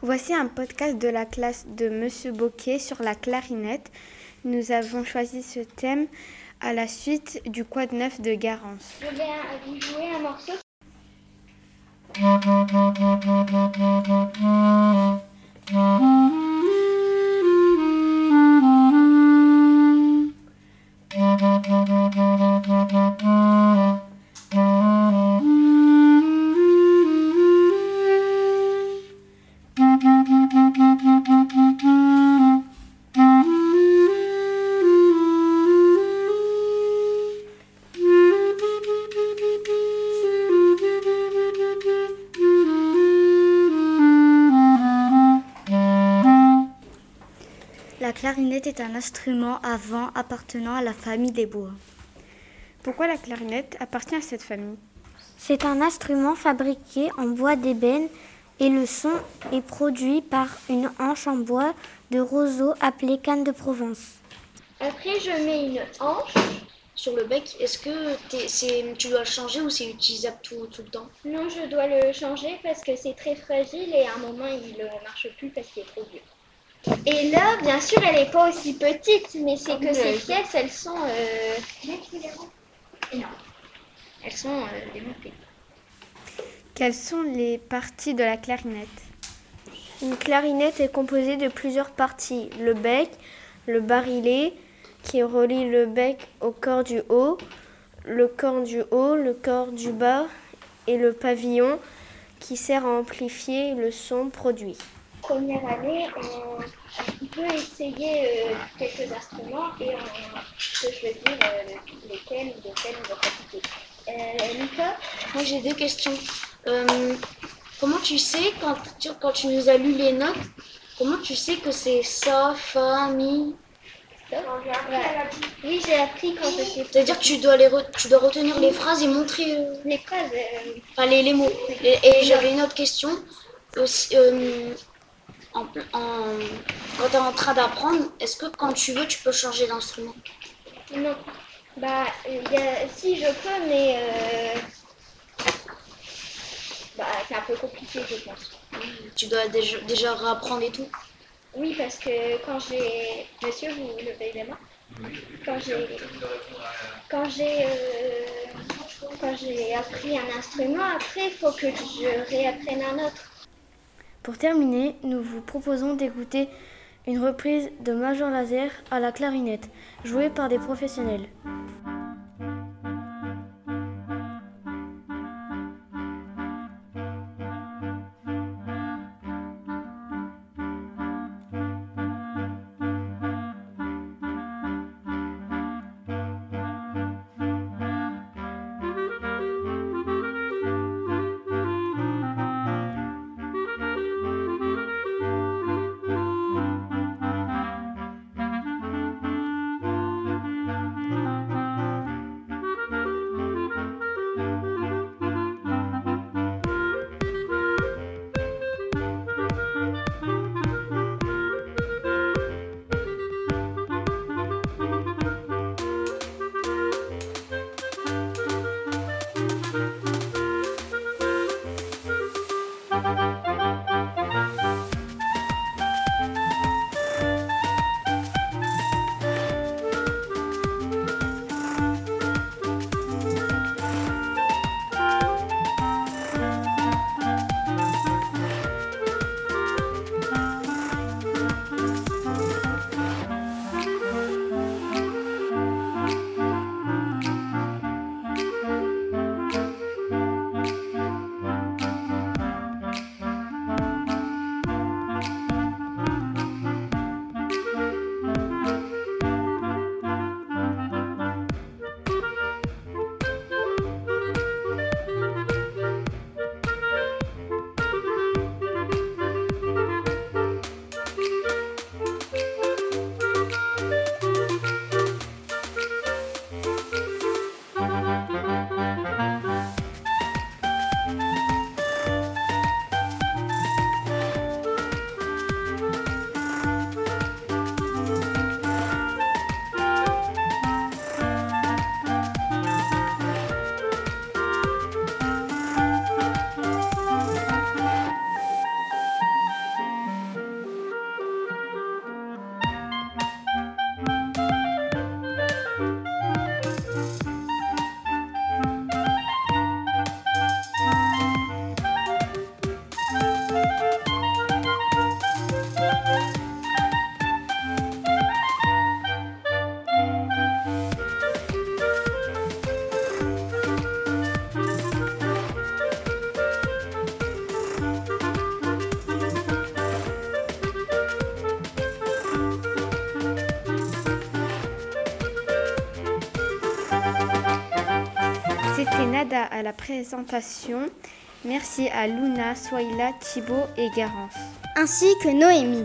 Voici un podcast de la classe de Monsieur Boquet sur la clarinette. Nous avons choisi ce thème à la suite du Quad neuf de Garance. La clarinette est un instrument à vent appartenant à la famille des bois. Pourquoi la clarinette appartient à cette famille? C'est un instrument fabriqué en bois d'ébène et le son est produit par une hanche en bois de roseau appelée canne de Provence. Après, je mets une hanche. Sur le bec, est-ce que tu dois le changer ou c'est utilisable tout, tout le temps? Non, je dois le changer parce que c'est très fragile et à un moment, il ne marche plus parce qu'il est trop vieux. Et là, bien sûr, elle n'est pas aussi petite, mais c'est que ces pièces, elles sont... euh, énormes. Elles sont euh, démontées. Quelles sont les parties de la clarinette? Une clarinette est composée de plusieurs parties. Le bec, le barillet qui relie le bec au corps du haut, le corps du haut, le corps du bas et le pavillon qui sert à amplifier le son produit. Première année, on, peut essayer euh, quelques instruments et on peut choisir euh, lesquels ou lesquels on va pratiquer. Euh, Nicolas Moi j'ai deux questions. Euh, comment tu sais, quand tu, quand tu nous as lu les notes, comment tu sais que c'est ça, fa, mi? Oui, j'ai appris quand j'étais C'est-à-dire que tu dois, les re- tu dois retenir les phrases et montrer euh, les phrases. euh, enfin, les, les mots. Et, et j'avais une autre question. Aussi, euh, en, en, quand tu es en train d'apprendre, est-ce que quand tu veux, tu peux changer d'instrument? Non. Bah, il y a, si je peux, mais euh, bah, c'est un peu compliqué, je pense. Tu dois déjà, déjà réapprendre et tout? Oui, parce que quand j'ai. Monsieur, vous levez les mains Quand j'ai. Quand j'ai. euh, Quand j'ai appris un instrument, après, il faut que je réapprenne un autre. Pour terminer, nous vous proposons d'écouter une reprise de Major Laser à la clarinette, jouée par des professionnels. C'était Nada à la présentation. Merci à Luna, Swaila, Thibaut et Garance. Ainsi que Noémie.